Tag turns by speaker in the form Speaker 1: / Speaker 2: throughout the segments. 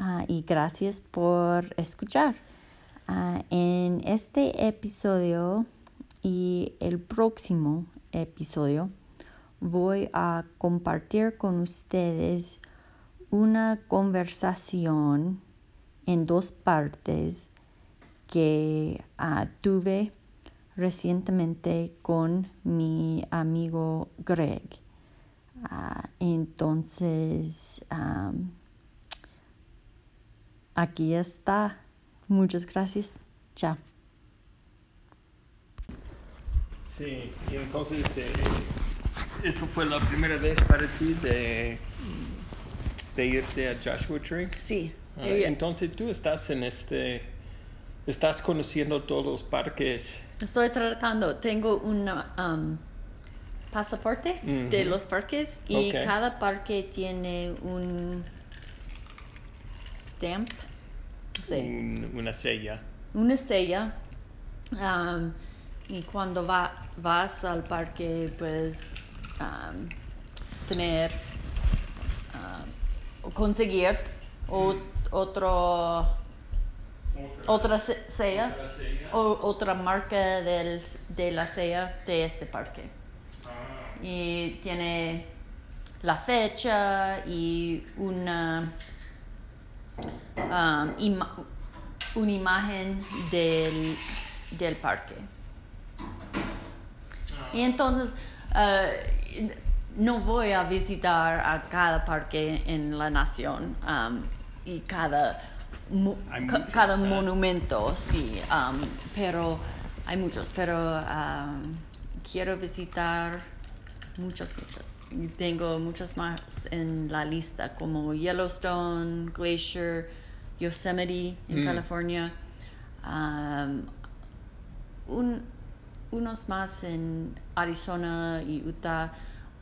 Speaker 1: ah, y gracias por escuchar. Ah, en este episodio y el próximo episodio voy a compartir con ustedes una conversación en dos partes que ah, tuve recientemente con mi amigo Greg. Entonces, aquí está. Muchas gracias. Chao.
Speaker 2: Sí, y entonces eh, esto fue la primera vez para ti de, de irte a Joshua Tree.
Speaker 1: Sí.
Speaker 2: Entonces tú estás en este, estás conociendo todos los parques
Speaker 1: Estoy tratando, tengo un um, pasaporte de los parques y cada parque tiene un stamp.
Speaker 2: Una sella.
Speaker 1: Una sella. Um, y cuando va, vas al parque, puedes um, tener, o conseguir otro otra sella, o, otra marca del, de la sella de este parque. Ah. Y tiene la fecha y una, um, una imagen del, del parque. Y entonces, uh, no voy a visitar a cada parque en la nación um, y cada cada monumento, sí, um, pero hay muchos, pero um, quiero visitar muchos, muchos. Tengo muchos más en la lista, como Yellowstone, Glacier, Yosemite en mm. California, um, unos más en Arizona y Utah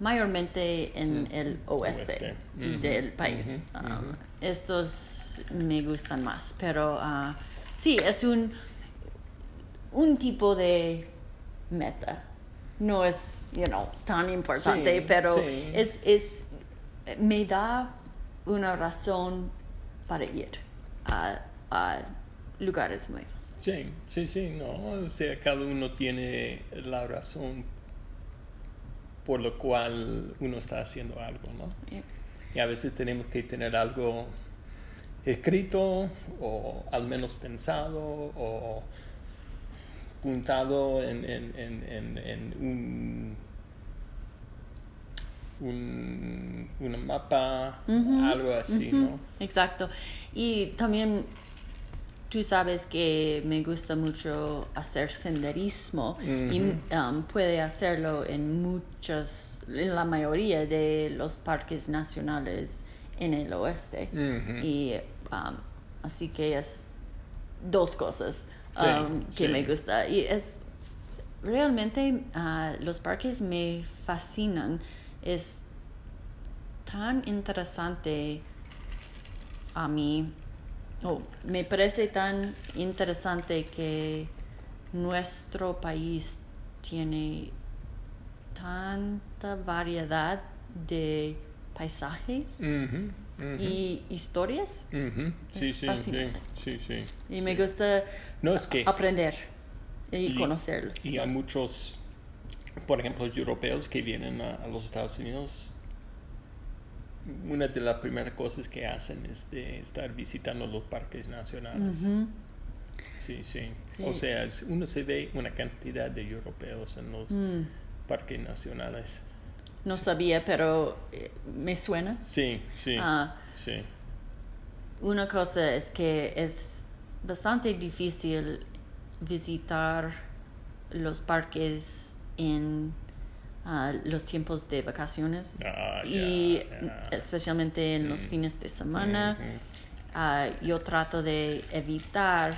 Speaker 1: mayormente en mm. el oeste, del país. Um, estos me gustan más, pero uh, sí, es un, un tipo de meta. No es, you know, tan importante, pero Es, es, me da una razón para ir a, a lugares nuevos.
Speaker 2: Sí, sí, sí, no, o sea, cada uno tiene la razón por lo cual uno está haciendo algo, ¿no? Y a veces tenemos que tener algo escrito o al menos pensado o puntado en, un, un, mapa, algo así, ¿no?
Speaker 1: Exacto. Y también tú sabes que me gusta mucho hacer senderismo y um, puede hacerlo en muchos, en la mayoría de los parques nacionales en el oeste. Y um, así que es dos cosas um, que me gusta. Y es realmente uh, los parques me fascinan. Es tan interesante a mí Oh, me parece tan interesante que nuestro país tiene tanta variedad de paisajes y historias.
Speaker 2: sí, sí, sí, sí,
Speaker 1: Y me gusta aprender y, conocerlo.
Speaker 2: Y hay muchos, por ejemplo, europeos que vienen a los Estados Unidos una de las primeras cosas que hacen es de estar visitando los parques nacionales. sí, sí, O sea, uno se ve una cantidad de europeos en los mm. parques nacionales.
Speaker 1: No sabía, pero eh, me suena.
Speaker 2: Sí, sí, ah. sí.
Speaker 1: Una cosa es que es bastante difícil visitar los parques en los tiempos de vacaciones ah, y especialmente en los fines de semana. ah, yo trato de evitar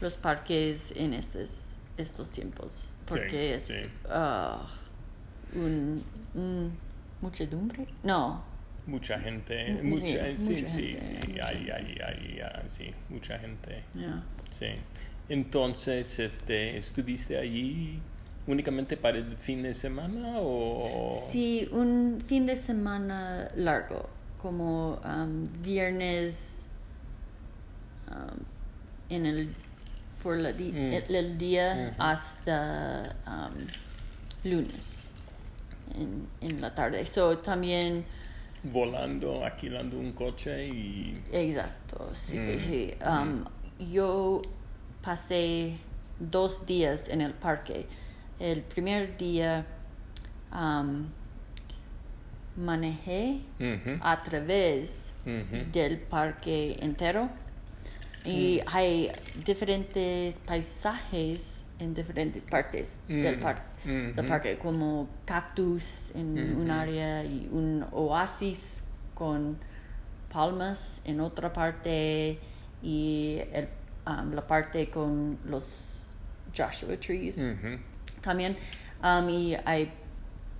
Speaker 1: los parques en estos, estos tiempos porque es
Speaker 2: sí.
Speaker 1: Un, un muchedumbre. No,
Speaker 2: Mucha gente,
Speaker 1: Mm,
Speaker 2: mucha,
Speaker 1: sí,
Speaker 2: sí,
Speaker 1: mucha
Speaker 2: sí,
Speaker 1: gente,
Speaker 2: sí,
Speaker 1: mucha
Speaker 2: hay,
Speaker 1: gente.
Speaker 2: hay, hay, sí, mucha gente,
Speaker 1: yeah.
Speaker 2: sí. Entonces, este, ¿estuviste allí únicamente para el fin de semana o...?
Speaker 1: Sí, un fin de semana largo, como um, viernes um, en el por la di-
Speaker 2: Mm.
Speaker 1: el, el día
Speaker 2: Ujú.
Speaker 1: hasta um, lunes en, en la tarde. So también
Speaker 2: Volando, alquilando un coche y...
Speaker 1: Exacto, sí.
Speaker 2: Mm,
Speaker 1: sí. Um, Yo pasé dos días en el parque. El primer día um, manejé a través del parque entero y
Speaker 2: Mm.
Speaker 1: hay diferentes paisajes en diferentes partes del,
Speaker 2: Mm,
Speaker 1: par- del
Speaker 2: ujú.
Speaker 1: parque, como cactus en un
Speaker 2: Ujú.
Speaker 1: área y un oasis con palmas en otra parte y el- um, la parte con los Joshua trees
Speaker 2: Ujú.
Speaker 1: también. Um, y hay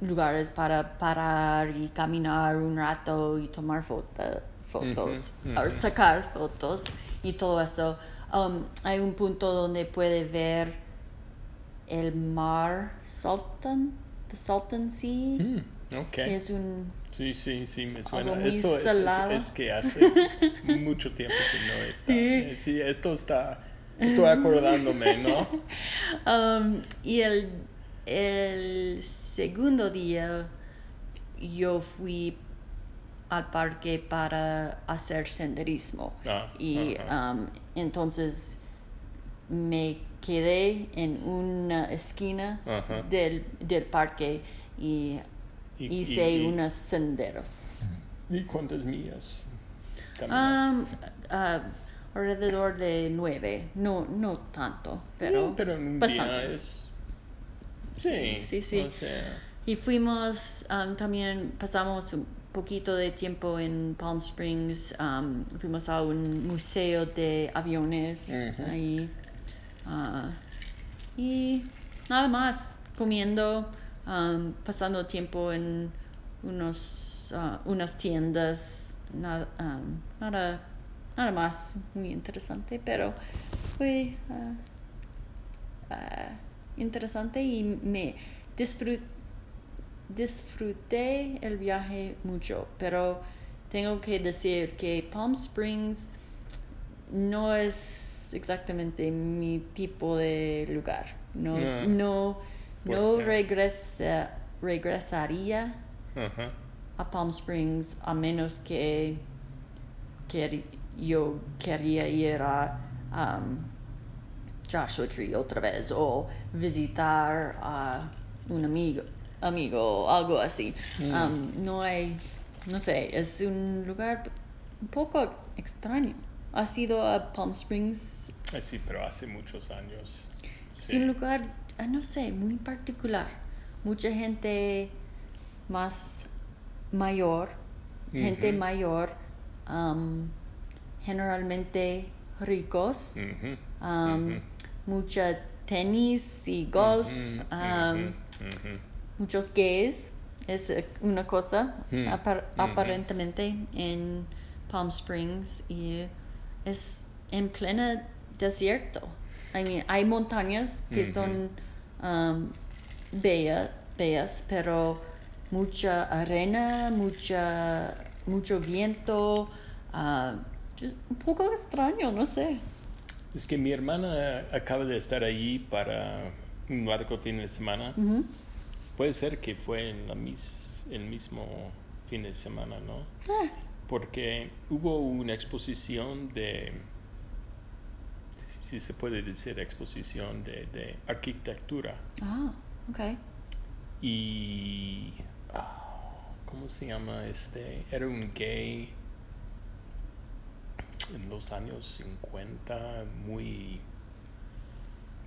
Speaker 1: lugares para parar y caminar un rato y tomar foto- fotos,
Speaker 2: Ujú,
Speaker 1: o
Speaker 2: ujú.
Speaker 1: sacar fotos y todo eso. Um, hay un punto donde puede ver el mar Salton, the Salton Sea,
Speaker 2: Mm, ok.
Speaker 1: que es un...
Speaker 2: Sí, sí, sí, me suena. Eso es, es, es que hace mucho tiempo que no está.
Speaker 1: Sí.
Speaker 2: Eh, Sí, esto está... Estoy acordándome, ¿no?
Speaker 1: Um, y el, el segundo día yo fui al parque para hacer senderismo.
Speaker 2: Ah,
Speaker 1: y um, entonces me quedé en una esquina del, del parque y
Speaker 2: Y-
Speaker 1: hice
Speaker 2: y- y-
Speaker 1: unos senderos.
Speaker 2: ¿Y cuántas millas?
Speaker 1: Um, ah, alrededor de nueve, no, no tanto, pero,
Speaker 2: Sí, pero en
Speaker 1: bastante.
Speaker 2: día es... Sí,
Speaker 1: Sí, sí.
Speaker 2: O sea,
Speaker 1: Y fuimos, um, también pasamos un poquito de tiempo en Palm Springs, um, fuimos a un museo de aviones ahí. ah, y nada más, comiendo, um, pasando tiempo en unos, ah, unas tiendas, nada, um, nada, nada más muy interesante, pero fue... ah, interesante y me disfruté disfruté el viaje mucho, pero tengo que decir que Palm Springs no es exactamente mi tipo de lugar. No,
Speaker 2: No.
Speaker 1: no,
Speaker 2: ¿Por
Speaker 1: no regresa, regresaría a Palm Springs a menos que, que yo quería ir a um, Joshua Tree otra vez o visitar a un amigo amigo o algo así.
Speaker 2: Mm.
Speaker 1: Um, no hay no sé es un lugar un poco extraño. Has ido a Palm Springs.
Speaker 2: Eh, Sí, pero hace muchos años.
Speaker 1: es
Speaker 2: Sí.
Speaker 1: un lugar ah, no sé muy particular. Mucha gente más mayor gente mayor um, generalmente ricos. Um, mucha tenis y golf, um. Muchos gays, es eh, una cosa
Speaker 2: Mm,
Speaker 1: apar-
Speaker 2: ujú.
Speaker 1: aparentemente en Palm Springs y es en plena desierto. I mean, hay montañas que
Speaker 2: Ujú.
Speaker 1: son um, bella- bellas, pero mucha arena, mucha, mucho viento, ah, un poco extraño, no sé.
Speaker 2: Es que mi hermana acaba de estar allí para un largo fin de semana. Puede ser que fue en la mis- el mismo fin de semana, ¿no?
Speaker 1: Ah,
Speaker 2: Porque hubo una exposición de, si se puede decir exposición de, de arquitectura.
Speaker 1: Ah, ok.
Speaker 2: Y, ah, ¿cómo se llama este? Era un gay en los años 50, muy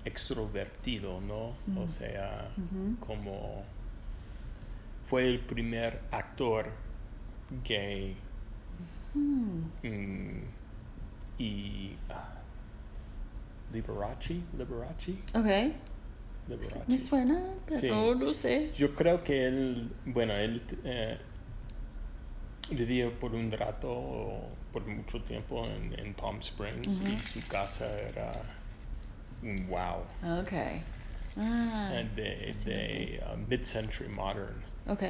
Speaker 2: extrovertido, ¿no? O sea,
Speaker 1: Ujú.
Speaker 2: como fue el primer actor gay
Speaker 1: Hmm.
Speaker 2: mm, y ah, Liberace, Liberace,
Speaker 1: Ok.
Speaker 2: Liberace.
Speaker 1: Me suena, pero
Speaker 2: Sí.
Speaker 1: no sé.
Speaker 2: Yo creo que él, bueno, él eh, vivía por un rato, o por mucho tiempo en, en Palm Springs y su casa era wow,
Speaker 1: Ok. Ah,
Speaker 2: eh, de, de uh, mid-century modern.
Speaker 1: ok.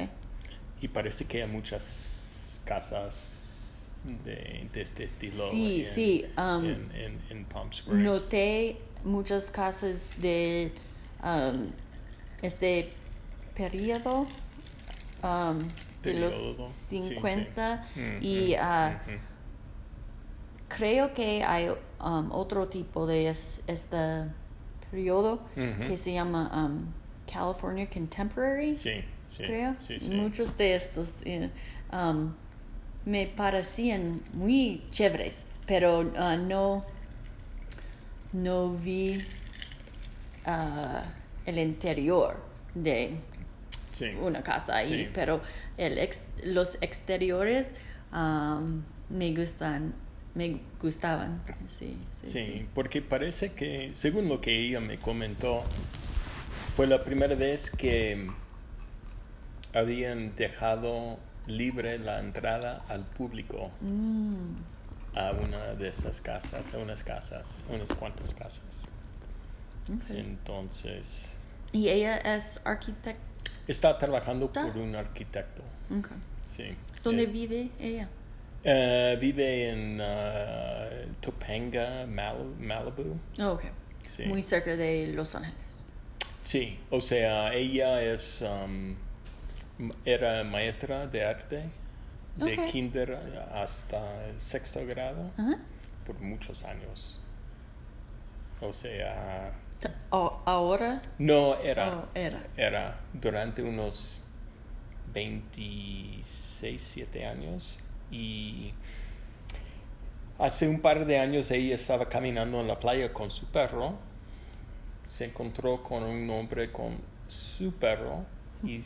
Speaker 2: Y parece que hay muchas casas de, de este estilo
Speaker 1: Sí,
Speaker 2: en,
Speaker 1: sí, um,
Speaker 2: en, en- en Palm Springs.
Speaker 1: Noté muchas casas de um, este periodo um, de los
Speaker 2: Periodo, sí, sí.
Speaker 1: 50
Speaker 2: Mm,
Speaker 1: y
Speaker 2: mm,
Speaker 1: ah,
Speaker 2: ujú.
Speaker 1: creo que hay um, otro tipo de es- este periodo que se llama um, California Contemporary.
Speaker 2: Sí, sí,
Speaker 1: creo.
Speaker 2: sí.
Speaker 1: Muchos de estos eh, um, me parecían muy chéveres, pero ah, no, no vi ah, el interior de una casa ahí, pero el ex- los exteriores um, me gustan, me gustaban. Sí, sí,
Speaker 2: Sí,
Speaker 1: sí.
Speaker 2: porque parece que, según lo que ella me comentó, fue la primera vez que habían dejado libre la entrada al público
Speaker 1: Mm,
Speaker 2: a una de esas casas, a unas casas, unas cuantas casas. Entonces,
Speaker 1: Y ella es arquitecta.
Speaker 2: está trabajando por un arquitecto.
Speaker 1: Ok.
Speaker 2: Sí.
Speaker 1: ¿Dónde
Speaker 2: Eh,
Speaker 1: vive ella?
Speaker 2: Eh, vive en ah, Topanga, Mal- Malibu.
Speaker 1: Oh, ok.
Speaker 2: Sí.
Speaker 1: Muy cerca de Los Ángeles.
Speaker 2: Sí, o sea, ella es um, era maestra de arte de
Speaker 1: Ok.
Speaker 2: kinder hasta el sexto grado
Speaker 1: Ajá.
Speaker 2: por muchos años. O sea,
Speaker 1: o- ahora
Speaker 2: no era,
Speaker 1: Oh, era.
Speaker 2: era durante unos 26, 7 años y hace un par de años ella estaba caminando en la playa con su perro, se encontró con un hombre con su perro y,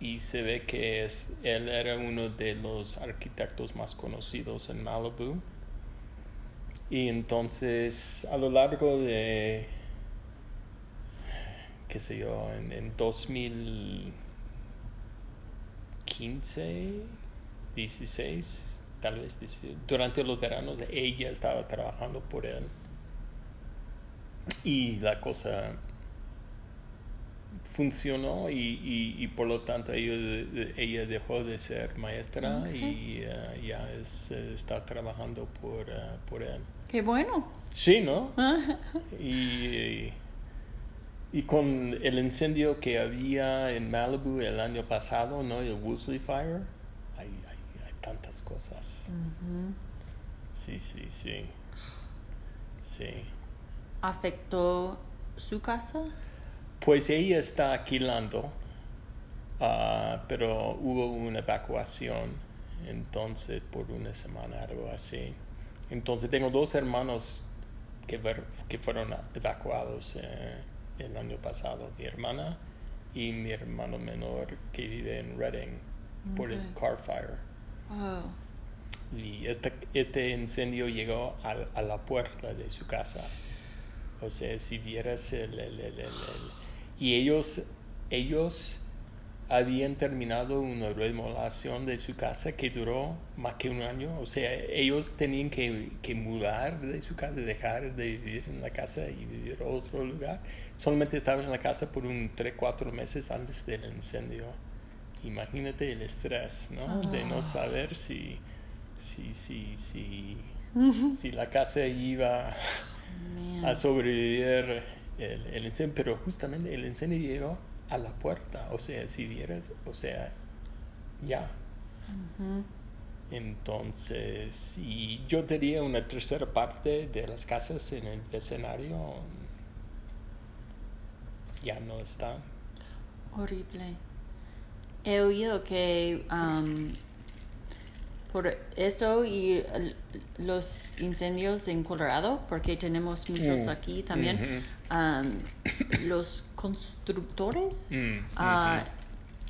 Speaker 2: y se ve que es, él era uno de los arquitectos más conocidos en Malibu. Y entonces a lo largo de, qué sé yo, en, en 2015, 16, tal vez 16, durante los veranos ella estaba trabajando por él. Y la cosa funcionó y, y- y por lo tanto ella, ella dejó de ser maestra y eh, ya es, eh, está trabajando por, eh, por él.
Speaker 1: qué bueno.
Speaker 2: Sí, ¿no? Y, y con el incendio que había en Malibu el año pasado, ¿no? El Woolsey Fire, hay, hay, hay tantas cosas. Sí, sí, sí. Sí.
Speaker 1: ¿Afectó su casa?
Speaker 2: Pues ella está alquilando, ah, pero hubo una evacuación, entonces por una semana, algo así. Entonces tengo dos hermanos que, ver- que fueron evacuados eh, el año pasado, mi hermana y mi hermano menor que vive en Reading por el car fire.
Speaker 1: Oh,
Speaker 2: Y este, este incendio llegó al- a, la puerta de su casa. O sea, si vieras el... el- el- el- el- y ellos, ellos habían terminado una remodelación de su casa que duró más que un año. O sea, ellos tenían que, que mudar de su casa, dejar de vivir en la casa y vivir a otro lugar. Solamente estaban en la casa por un 3, 4 meses antes del incendio. Imagínate el estrés, ¿no? De no
Speaker 1: Ah.
Speaker 2: saber si, si, si, si, si la casa iba a sobrevivir el, el incendio, pero justamente el incendio llegó a la puerta, o sea, si vieras, o sea, ya. Entonces, y yo diría una tercera parte de las casas en el escenario ya no están.
Speaker 1: Horrible. He oído que um, por eso y los incendios en Colorado, porque tenemos muchos
Speaker 2: Mm,
Speaker 1: aquí también, um, los constructores
Speaker 2: Mm,
Speaker 1: ah,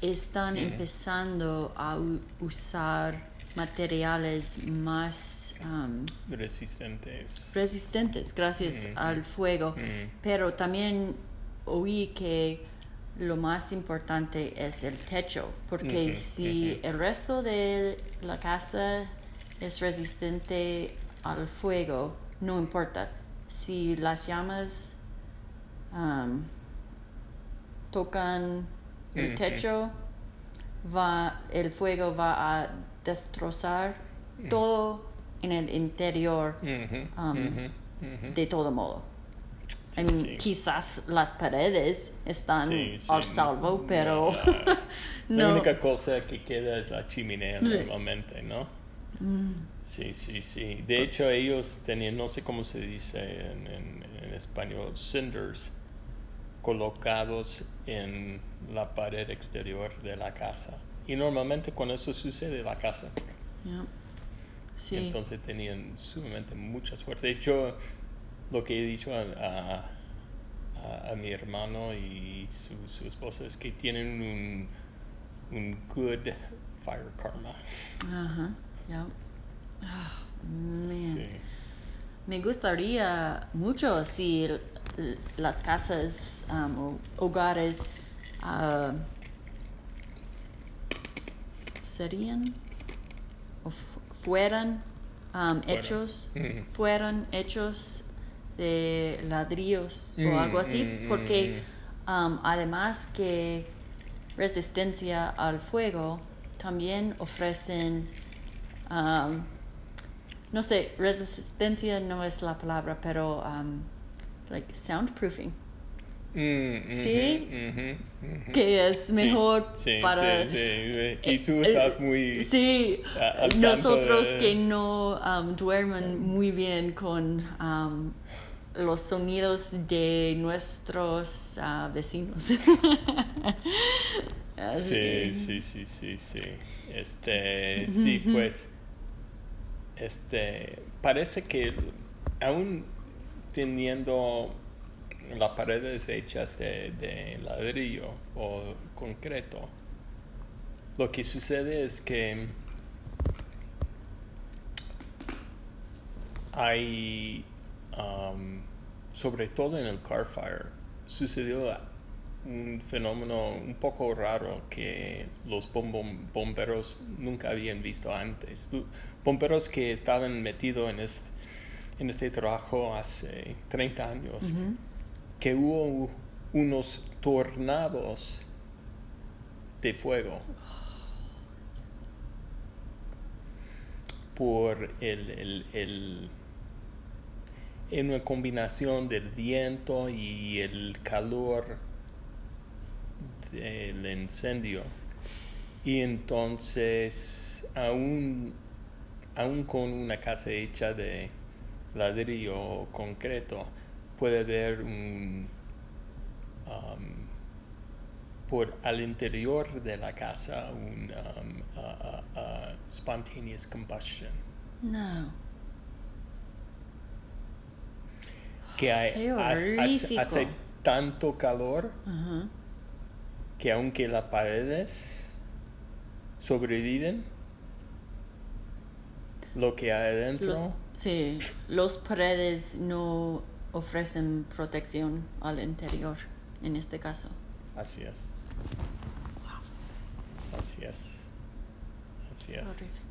Speaker 1: están empezando a usar materiales más um,
Speaker 2: Resistentes.
Speaker 1: resistentes gracias al fuego.
Speaker 2: Mm.
Speaker 1: Pero también oí que lo más importante es el techo, porque si el resto de la casa es resistente al fuego, no importa. Si las llamas um, tocan el techo, va, el fuego va a destrozar todo en el interior Um, de todo modo. I mean,
Speaker 2: sí.
Speaker 1: quizás las paredes están
Speaker 2: Sí, sí,
Speaker 1: al salvo, pero
Speaker 2: La
Speaker 1: no.
Speaker 2: única cosa que queda es la chimenea normalmente, ¿no?
Speaker 1: Mm.
Speaker 2: Sí, sí, sí. De hecho, ellos tenían, no sé cómo se dice en, en- en español, cinders colocados en la pared exterior de la casa. Y normalmente cuando eso sucede, la casa.
Speaker 1: Yeah. Sí.
Speaker 2: Entonces tenían sumamente mucha suerte. De hecho, lo que he dicho a, a- a- mi hermano y su, su esposa es que tienen un, un good fire karma.
Speaker 1: Ajá. Yeah. Ah, man.
Speaker 2: Sí.
Speaker 1: Me gustaría mucho si las casas um, o hogares ah, serían o fu- fueran um, hechos fueran hechos de ladrillos
Speaker 2: Mm,
Speaker 1: o algo así
Speaker 2: mm,
Speaker 1: porque um, además que resistencia al fuego también ofrecen um, no sé resistencia no es la palabra pero um, like soundproofing
Speaker 2: Mm, ujú,
Speaker 1: Sí.
Speaker 2: ujú.
Speaker 1: que es
Speaker 2: Sí,
Speaker 1: mejor
Speaker 2: sí,
Speaker 1: para
Speaker 2: sí, sí. Y tú estás muy...
Speaker 1: Sí,
Speaker 2: a-
Speaker 1: nosotros
Speaker 2: de-
Speaker 1: que no um, duermen muy bien con um, los sonidos de nuestros ah, vecinos.
Speaker 2: Sí,
Speaker 1: que-
Speaker 2: sí, sí, sí, sí. Este, sí, pues, este, parece que aún teniendo las paredes hechas de, de ladrillo o concreto, lo que sucede es que hay, um, sobre todo en el car fire, sucedió un fenómeno un poco raro que los bom- bom- bomberos nunca habían visto antes. Bomberos que estaban metidos en este, en este trabajo hace 30 años, que hubo unos tornados de fuego por el, el, el- en una combinación del viento y el calor del incendio y entonces aún aún con una casa hecha de ladrillo o concreto puede haber un um, por al interior de la casa un um, a- a spontaneous combustion
Speaker 1: No.
Speaker 2: Que hay, hace, tanto calor que aunque las paredes sobreviven lo que hay adentro
Speaker 1: Los, sí, los paredes no ofrecen protección al interior en este caso.
Speaker 2: así es. Así es. Así es.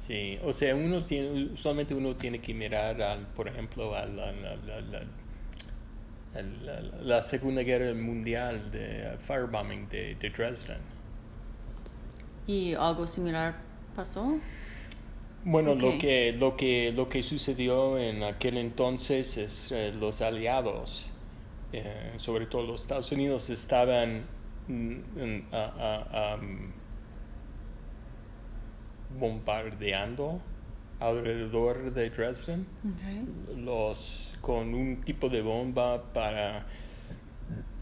Speaker 2: Sí, o sea, uno tiene, usualmente uno tiene que mirar, al, por ejemplo, a la, la- la- la- al- la- la Segunda Guerra Mundial de firebombing de, de Dresden.
Speaker 1: ¿Y algo similar pasó?
Speaker 2: Bueno, lo, que, lo, que, lo que sucedió en aquel entonces es eh, los aliados, eh, sobre todo los Estados Unidos, estaban mm, mm, bombardeando alrededor de Dresden.
Speaker 1: Okay.
Speaker 2: los con un tipo de bomba para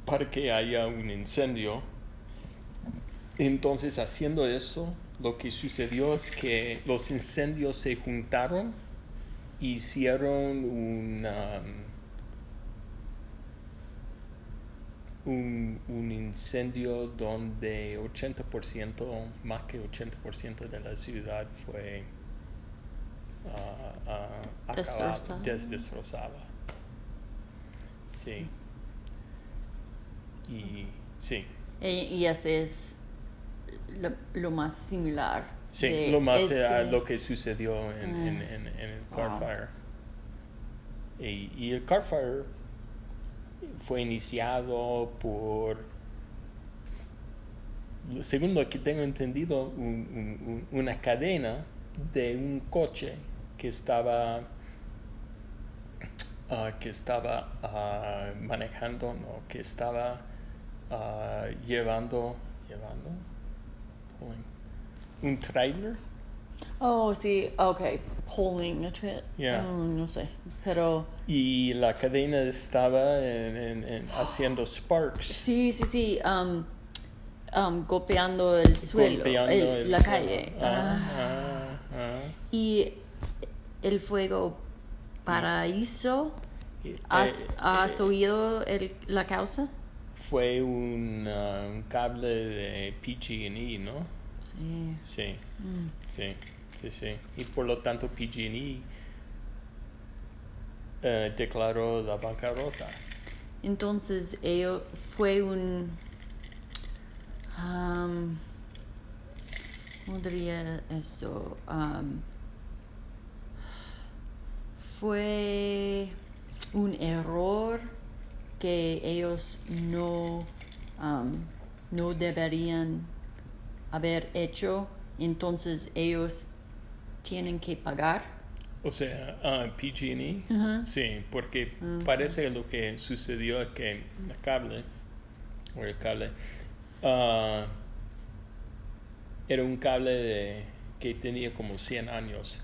Speaker 2: para que haya un incendio entonces haciendo eso lo que sucedió es que los incendios se juntaron hicieron un um, un, un incendio donde 80%, más que 80% de la ciudad fue acabado,
Speaker 1: Destrozada.
Speaker 2: des- destrozada. Sí. Y sí,
Speaker 1: E- y este es lo, lo más similar.
Speaker 2: sí, lo más
Speaker 1: este-
Speaker 2: eh, lo que sucedió en, en- en- en el Car
Speaker 1: Wow.
Speaker 2: Fire. Y, y el Car Fire fue iniciado por, según lo que tengo entendido, un- un- un- una cadena de un coche que estaba ah, que estaba ah, manejando, no, que estaba ah, llevando, llevando, un trailer.
Speaker 1: Oh, sí, ok. Pulling a tra-
Speaker 2: Yeah.
Speaker 1: oh, no sé. Pero
Speaker 2: Y la cadena estaba en- en- en haciendo sparks.
Speaker 1: sí, sí, sí. um, um, golpeando el suelo,
Speaker 2: golpeando
Speaker 1: el-
Speaker 2: el
Speaker 1: la
Speaker 2: suelo.
Speaker 1: calle.
Speaker 2: Ah,
Speaker 1: Ah.
Speaker 2: ah.
Speaker 1: Y el fuego paraíso. ¿Has,
Speaker 2: eh,
Speaker 1: has
Speaker 2: eh,
Speaker 1: oído el- la causa?
Speaker 2: Fue un, ah, un cable de PG&E, ¿no?
Speaker 1: Sí.
Speaker 2: Sí,
Speaker 1: Mm.
Speaker 2: sí, sí, sí. Y por lo tanto PG&E eh, declaró la bancarrota.
Speaker 1: Entonces, ello fue un. um, ¿Cómo diría esto? Um, fue un error que ellos no, um, no deberían haber hecho. Entonces, ellos tienen que pagar.
Speaker 2: O sea, ah, PG&E, sí, porque
Speaker 1: Ah,
Speaker 2: parece que lo que sucedió es que el cable, o el cable, ah, era un cable de- que tenía como 100 años.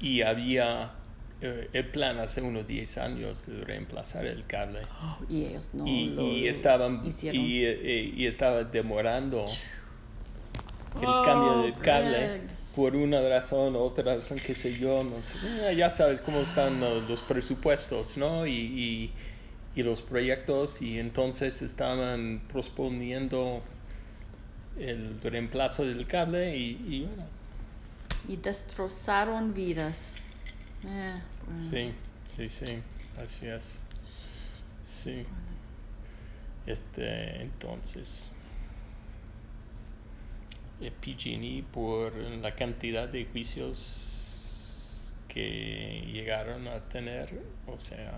Speaker 2: Y había el plan hace unos 10 años de reemplazar el cable.
Speaker 1: Oh, y ellos no
Speaker 2: y,
Speaker 1: lo
Speaker 2: y estaban
Speaker 1: hicieron.
Speaker 2: y, eh, y estaba demorando el
Speaker 1: Oh,
Speaker 2: cambio del cable
Speaker 1: Greg.
Speaker 2: por una razón otra razón qué sé yo no sé. Eh, ya sabes cómo están los, presupuestos no y, y, y los proyectos y entonces estaban posponiendo el reemplazo del cable y, y bueno
Speaker 1: y destrozaron vidas. Eh, bueno.
Speaker 2: sí sí sí así es sí este entonces el PG&E por la cantidad de juicios que llegaron a tener o sea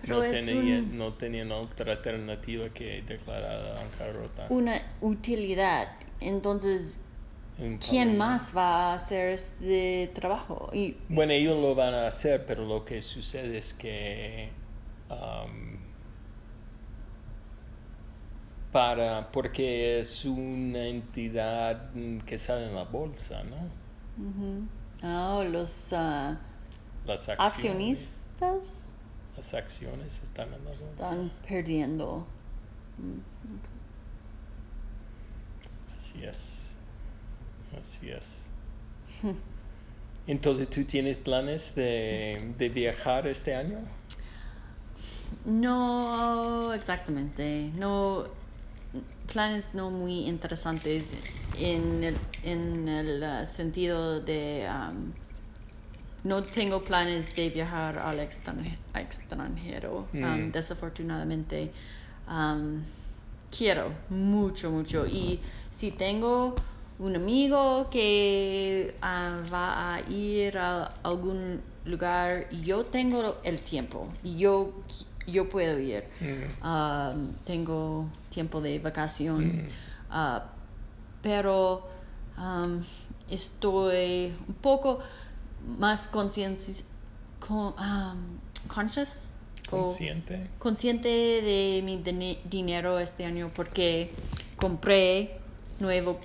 Speaker 1: Pero
Speaker 2: no,
Speaker 1: es
Speaker 2: tenía-
Speaker 1: un-
Speaker 2: no tenían otra alternativa que declarar la bancarrota
Speaker 1: una utilidad. Entonces, ¿quién más va a hacer este trabajo? Y
Speaker 2: Bueno, ellos lo van a hacer, pero lo que sucede es que am, para porque es una entidad que sale en la bolsa, ¿no?
Speaker 1: Oh, los ah,
Speaker 2: Las acciones,
Speaker 1: accionistas
Speaker 2: las acciones están en la bolsa.
Speaker 1: están perdiendo.
Speaker 2: Así es. Así es. Entonces, ¿tú tienes planes de, de viajar este año?
Speaker 1: No exactamente, no planes no muy interesantes en el, en el ah, sentido de um, no tengo planes de viajar al extranje- extranjero, um,
Speaker 2: Mm.
Speaker 1: desafortunadamente. Um, quiero mucho, mucho. Y si tengo un amigo que ah, va a ir a algún lugar, yo tengo el tiempo y yo, yo puedo ir. Ah, tengo tiempo de vacación. Ah, pero um, estoy un poco más consciente, con, um, conscious o-
Speaker 2: Consciente.
Speaker 1: consciente de mi dine- dinero este año porque compré nuevo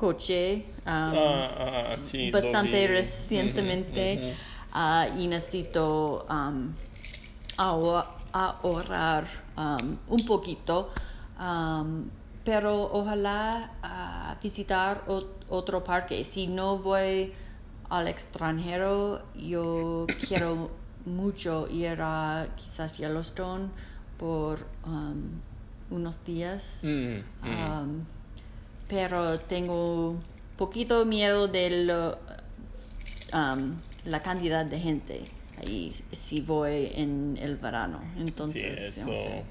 Speaker 1: coche um,
Speaker 2: Ah, ah, sí,
Speaker 1: bastante recientemente ah, y necesito um, ahor- ahorrar um, un poquito um, pero ojalá ah, visitar ot- otro parque. Si no voy al extranjero yo quiero mucho ir a quizás Yellowstone por unos días,
Speaker 2: Mm, mm.
Speaker 1: Pero tengo poquito miedo de lo, um, la cantidad de gente ahí si voy en el verano.
Speaker 2: sí,
Speaker 1: Entonces,
Speaker 2: eso.
Speaker 1: no sé.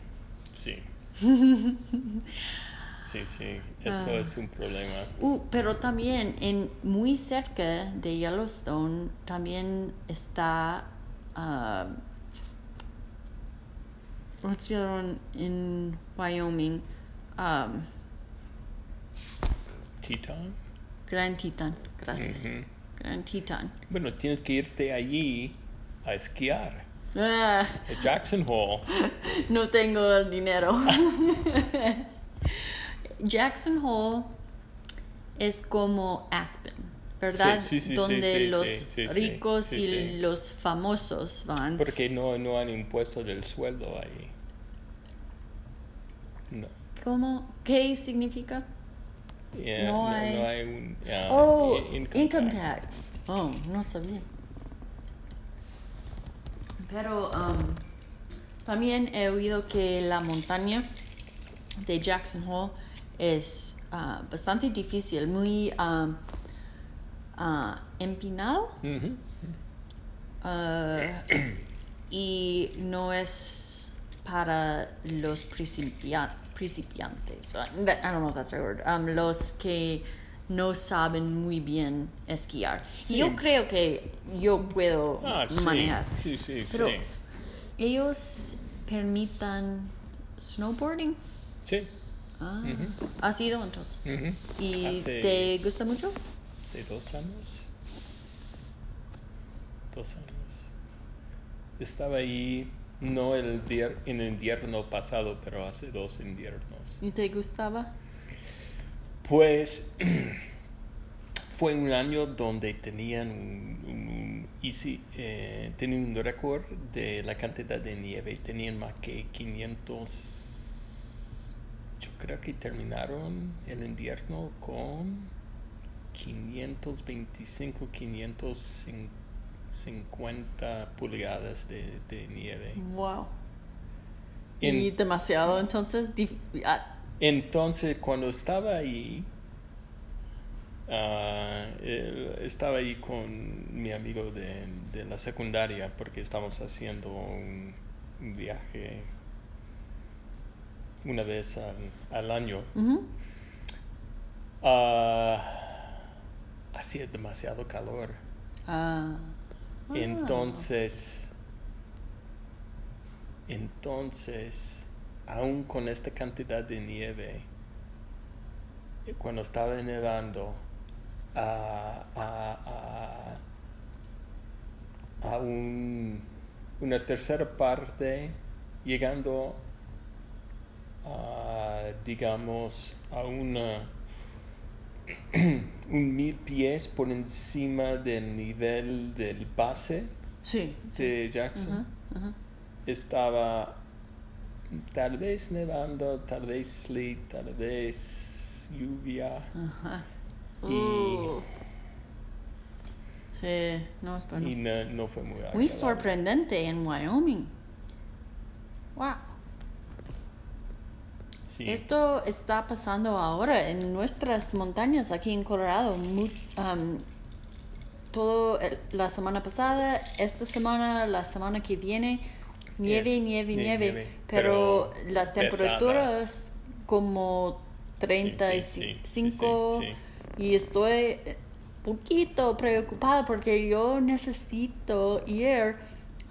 Speaker 2: Sí. sí, sí. Eso
Speaker 1: Ah.
Speaker 2: es un problema.
Speaker 1: Uh, pero también en muy cerca de Yellowstone también está ah, ¿cómo se llama? en Wyoming um,
Speaker 2: Teton.
Speaker 1: Gran Teton gracias
Speaker 2: Ujú.
Speaker 1: Gran Teton
Speaker 2: Bueno, tienes que irte allí a esquiar.
Speaker 1: Ah,
Speaker 2: A Jackson Hole.
Speaker 1: no tengo el dinero Jackson Hole es como Aspen ¿verdad?
Speaker 2: Sí, sí, sí,
Speaker 1: donde los ricos y los famosos van
Speaker 2: Porque no, no han impuesto del sueldo ahí. No.
Speaker 1: ¿Cómo? ¿Qué significa?
Speaker 2: Yeah,
Speaker 1: No hay-
Speaker 2: no hay un
Speaker 1: oh, income, tax. Oh, no sabía. Pero um, también he oído que la montaña de Jackson Hole es ah, bastante difícil, muy um, ah, empinado ah, y no es para los principia- principiantes. Uh, I don't know if that's the word. Um, los que no saben muy bien esquiar.
Speaker 2: Sí.
Speaker 1: Yo creo que yo puedo
Speaker 2: Ah,
Speaker 1: manejar.
Speaker 2: Sí, sí,
Speaker 1: Pero
Speaker 2: sí.
Speaker 1: ellos permitan snowboarding.
Speaker 2: Sí.
Speaker 1: Ah, ¿Ha sido entonces? ¿Y
Speaker 2: Hace-
Speaker 1: te gusta mucho?
Speaker 2: ¿Hace dos años? Dos años. Estaba ahí, no el en el invierno pasado, pero hace dos inviernos.
Speaker 1: ¿Y te gustaba?
Speaker 2: Pues fue un año donde tenían un, un- easy, eh, tenían un récord de la cantidad de nieve. Tenían más que 500. Yo creo que terminaron el invierno con 525, 550 pulgadas de, de nieve.
Speaker 1: Wow.
Speaker 2: En-
Speaker 1: y demasiado, entonces. ah,
Speaker 2: Entonces, cuando estaba ahí, ah, estaba ahí con mi amigo de, de la secundaria porque estábamos haciendo un, viaje una vez al, al año. Ah, hacía demasiado calor.
Speaker 1: Ah.
Speaker 2: Entonces, entonces, aún con esta cantidad de nieve, eh, cuando estaba nevando, a, a, a, a un- una tercera parte, llegando a, digamos, a una un mil pies por encima del nivel del base
Speaker 1: Sí.
Speaker 2: de Jackson. Estaba tal vez nevando, tal vez sleet, tal vez lluvia.
Speaker 1: Ajá.
Speaker 2: Y-
Speaker 1: Uh. Sí, no es bueno.
Speaker 2: Y no, no fue muy
Speaker 1: Muy
Speaker 2: agradable.
Speaker 1: sorprendente en Wyoming. Wow.
Speaker 2: Sí.
Speaker 1: Esto está pasando ahora en nuestras montañas aquí en Colorado. Um, todo el- la semana pasada, esta semana, la semana que viene, nieve, nieve,
Speaker 2: nie-
Speaker 1: nieve.
Speaker 2: nieve,
Speaker 1: Pero,
Speaker 2: pero
Speaker 1: las
Speaker 2: pesada.
Speaker 1: temperaturas como
Speaker 2: sí,
Speaker 1: 35
Speaker 2: sí, sí,
Speaker 1: y estoy eh, poquito preocupada porque yo necesito ir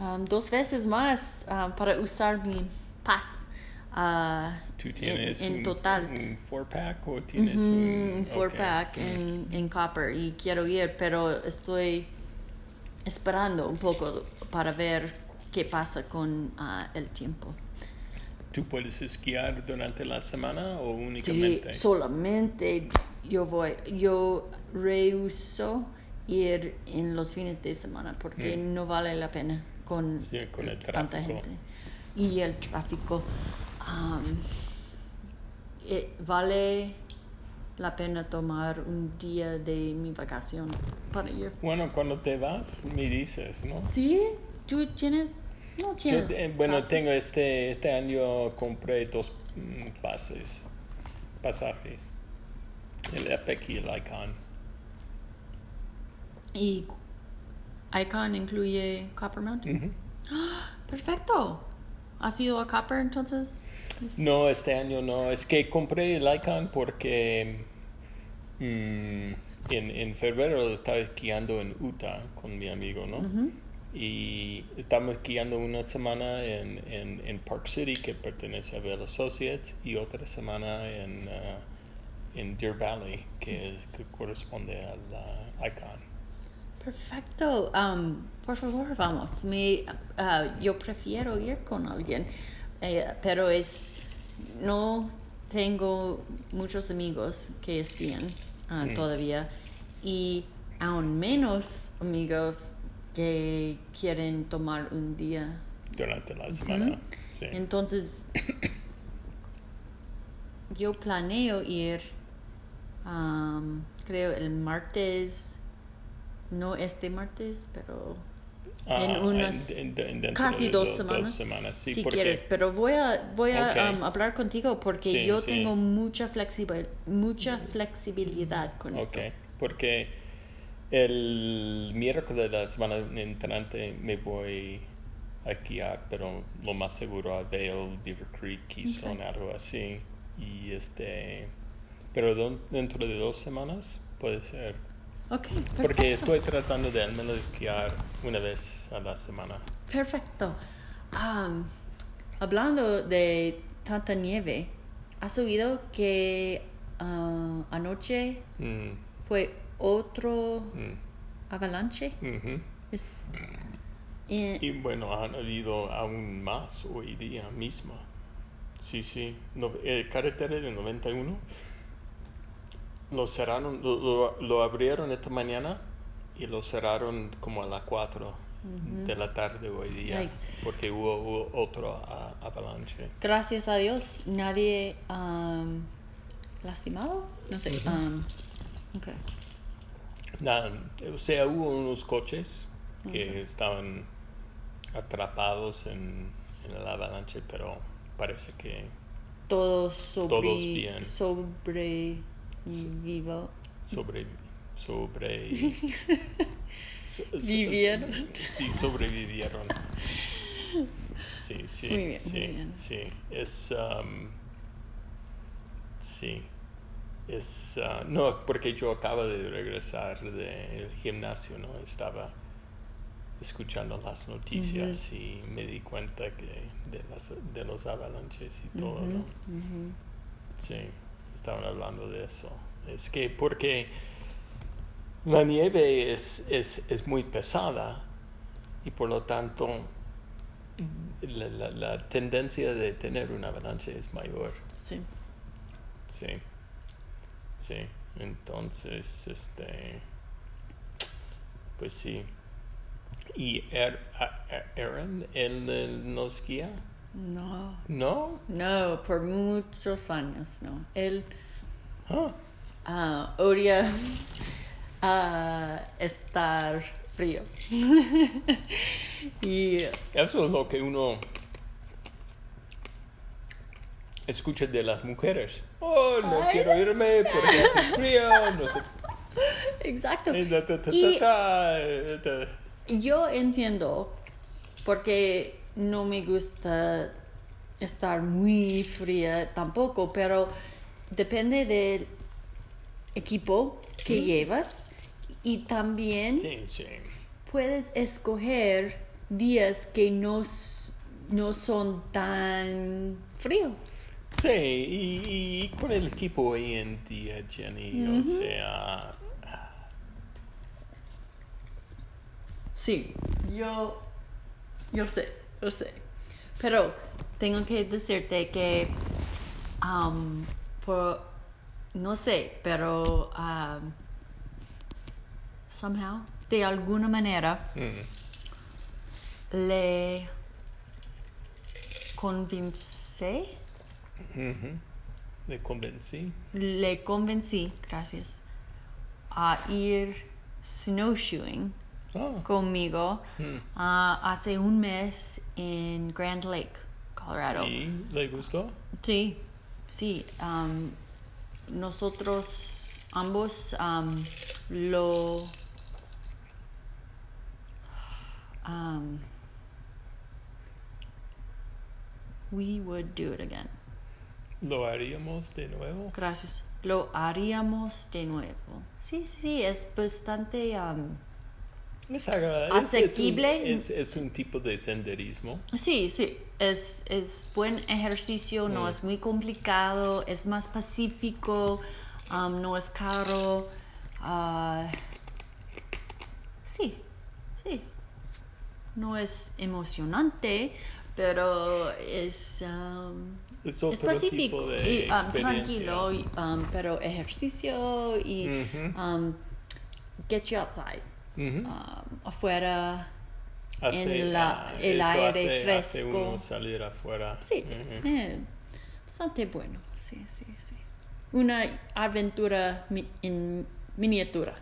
Speaker 1: um, dos veces más um, para usar mi paz. Ah,
Speaker 2: ¿Tú
Speaker 1: en-
Speaker 2: tienes
Speaker 1: en,
Speaker 2: un,
Speaker 1: total.
Speaker 2: un four pack o tienes un
Speaker 1: un four pack en, en copper y quiero ir, pero estoy esperando un poco para ver qué pasa con ah, el tiempo.
Speaker 2: ¿Tú puedes esquiar durante la semana o
Speaker 1: Sí,
Speaker 2: únicamente?
Speaker 1: solamente yo voy, yo rehuso ir en los fines de semana porque no vale la pena con,
Speaker 2: Mm. Sí, con el
Speaker 1: tanta gente. Y el tráfico. Eh, vale la pena tomar un día de mi vacación para ir.
Speaker 2: Bueno, cuando te vas, me dices, ¿no?
Speaker 1: ¿Sí? ¿Tú tienes No
Speaker 2: Yo,
Speaker 1: tienes.
Speaker 2: eh, bueno,
Speaker 1: ca-
Speaker 2: tengo este, este año compré dos mm, pases, pasajes. El Epic y el Icon.
Speaker 1: Y Icon incluye Copper Mountain.
Speaker 2: Ujú.
Speaker 1: Perfecto. ¿Has ido a Copper entonces?
Speaker 2: No, este año no. Es que compré el Icon porque mm, en, en febrero estaba esquiando en Utah con mi amigo, ¿no? Y estábamos esquiando una semana en, en, en Park City, que pertenece a Bell Associates, y otra semana en, ah, en Deer Valley, que, que corresponde al Icon.
Speaker 1: Perfecto. Am, por favor, vamos. Me, ah, yo prefiero ir con alguien, eh, pero es no tengo muchos amigos que esquían ah, todavía y aún menos amigos que quieren tomar un día.
Speaker 2: durante la semana. sí.
Speaker 1: Entonces, yo planeo ir, am, creo, el martes, no este martes, pero
Speaker 2: Ah,
Speaker 1: en unas
Speaker 2: en- en- dentro
Speaker 1: casi dos
Speaker 2: do-
Speaker 1: semanas,
Speaker 2: semanas, sí,
Speaker 1: si
Speaker 2: porque-
Speaker 1: quieres. Pero voy a, voy a
Speaker 2: Ok.
Speaker 1: am, hablar contigo porque
Speaker 2: Sí,
Speaker 1: yo
Speaker 2: sí.
Speaker 1: tengo mucha, flexibil- mucha flexibilidad con
Speaker 2: Ok,
Speaker 1: esto.
Speaker 2: porque el miércoles de la semana entrante me voy a guiar, pero lo más seguro a Vail, Beaver Creek, Keystone, algo así. Y este, pero dentro de dos semanas puede ser.
Speaker 1: Ok, perfecto.
Speaker 2: Porque estoy tratando de al menos esquiar una vez a la semana.
Speaker 1: Perfecto. Am, hablando de tanta nieve, ¿has oído que ah, anoche
Speaker 2: Mm,
Speaker 1: fue otro
Speaker 2: mm,
Speaker 1: avalanche?
Speaker 2: ujú.
Speaker 1: Es, eh,
Speaker 2: Y bueno, han habido aún más hoy día mismo. Sí, sí. No, eh, carretera de 91 lo cerraron, lo, lo- lo abrieron esta mañana y lo cerraron como a las 4 de la tarde hoy día
Speaker 1: Ay.
Speaker 2: porque hubo, hubo otro a- avalanche.
Speaker 1: gracias a Dios, nadie am, lastimado. No sé. ok.
Speaker 2: Nada, o sea, hubo unos coches que estaban atrapados en, en el avalanche, pero parece que
Speaker 1: Todos sobre,
Speaker 2: Todos bien.
Speaker 1: Sobrevivo.
Speaker 2: sobre sobre so- so-
Speaker 1: Vivieron.
Speaker 2: sí sobrevivieron. Sí sí
Speaker 1: Muy bien,
Speaker 2: sí
Speaker 1: muy bien.
Speaker 2: sí. Es um, sí. Es ah, no porque yo acabo de regresar del gimnasio no estaba escuchando las noticias y me di cuenta que de las de los avalanches y todo no Sí, estaban hablando de eso. Es que porque la nieve es, es, es muy pesada y por lo tanto la, la- la tendencia de tener una avalancha es mayor.
Speaker 1: Sí.
Speaker 2: Sí, sí. Entonces, este, pues sí. ¿Y Er- Aaron, él nos guía?
Speaker 1: No.
Speaker 2: ¿No?
Speaker 1: No, por muchos años, no. Él
Speaker 2: Ah,
Speaker 1: ah, odia ah, estar frío. y
Speaker 2: Eso es lo que uno escucha de las mujeres. Oh, no
Speaker 1: Ay,
Speaker 2: quiero irme porque hace frío, no sé.
Speaker 1: exacto. Y-. Yo entiendo porque no me gusta estar muy fría tampoco, pero depende del equipo que llevas y también
Speaker 2: Sí, sí.
Speaker 1: puedes escoger días que no, no son tan fríos.
Speaker 2: Sí, y, y con el equipo hoy en día, Jenny, o sea,
Speaker 1: Sí, yo, yo sé, yo sé. Pero tengo que decirte que, um, por, no sé, pero um, somehow, de alguna manera,
Speaker 2: mm,
Speaker 1: le convencí,
Speaker 2: ujú, me convencí.
Speaker 1: le convencí, gracias, a ir snowshoeing
Speaker 2: Oh.
Speaker 1: conmigo
Speaker 2: Mm.
Speaker 1: ah, hace un mes en Grand Lake, Colorado.
Speaker 2: ¿Y le gustó?
Speaker 1: Sí, sí. nosotros ambos am, lo... we would do it again.
Speaker 2: ¿Lo haríamos de nuevo?
Speaker 1: Gracias. Lo haríamos de nuevo. Sí, sí, sí. Es bastante...
Speaker 2: Es agradable. Es- es
Speaker 1: Asequible.
Speaker 2: Es, un tipo de senderismo.
Speaker 1: Sí, sí, es, es buen ejercicio, no
Speaker 2: Mm.
Speaker 1: es muy complicado, es más pacífico, um, no es caro. ah, sí, sí. No es emocionante, pero es, um,
Speaker 2: Es
Speaker 1: es pacífico y um, tranquilo, y, um, pero ejercicio y
Speaker 2: Ujú.
Speaker 1: um, get you outside, Um, afuera.
Speaker 2: Hace,
Speaker 1: en la- el aire
Speaker 2: hace- hace
Speaker 1: fresco.
Speaker 2: uno salir afuera.
Speaker 1: Sí,
Speaker 2: Ujú.
Speaker 1: eh, bastante bueno, sí, sí, sí. Una aventura mi- en miniatura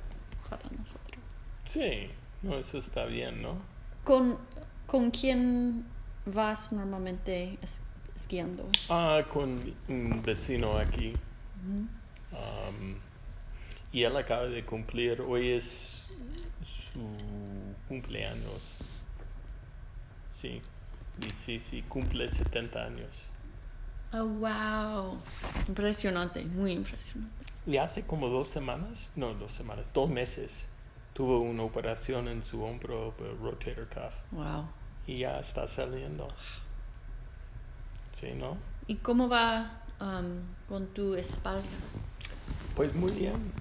Speaker 1: para nosotros.
Speaker 2: Sí, no, eso está bien, ¿no?
Speaker 1: ¿Con, con quién vas normalmente es- esquiando?
Speaker 2: Ah, con un vecino aquí. Um, y él acaba de cumplir, hoy es su cumpleaños. Sí, y sí, sí, cumple 70 años.
Speaker 1: Oh, wow. Impresionante, muy impresionante.
Speaker 2: Y hace como dos semanas, no, dos semanas, dos meses, tuvo una operación en su hombro, rotator cuff,
Speaker 1: Wow.
Speaker 2: y ya está saliendo. Sí, ¿no?
Speaker 1: ¿Y cómo va um, con tu espalda?
Speaker 2: Pues muy bien.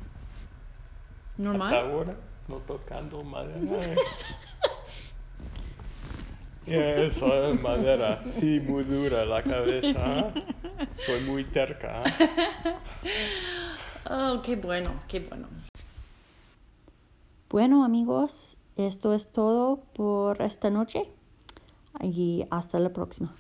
Speaker 2: Hasta
Speaker 1: ¿Normal?
Speaker 2: ahora, no tocando madera. Eso es madera, sí, muy dura la cabeza. Soy muy terca.
Speaker 1: Oh, qué bueno, qué bueno. Bueno amigos, esto es todo por esta noche y hasta la próxima.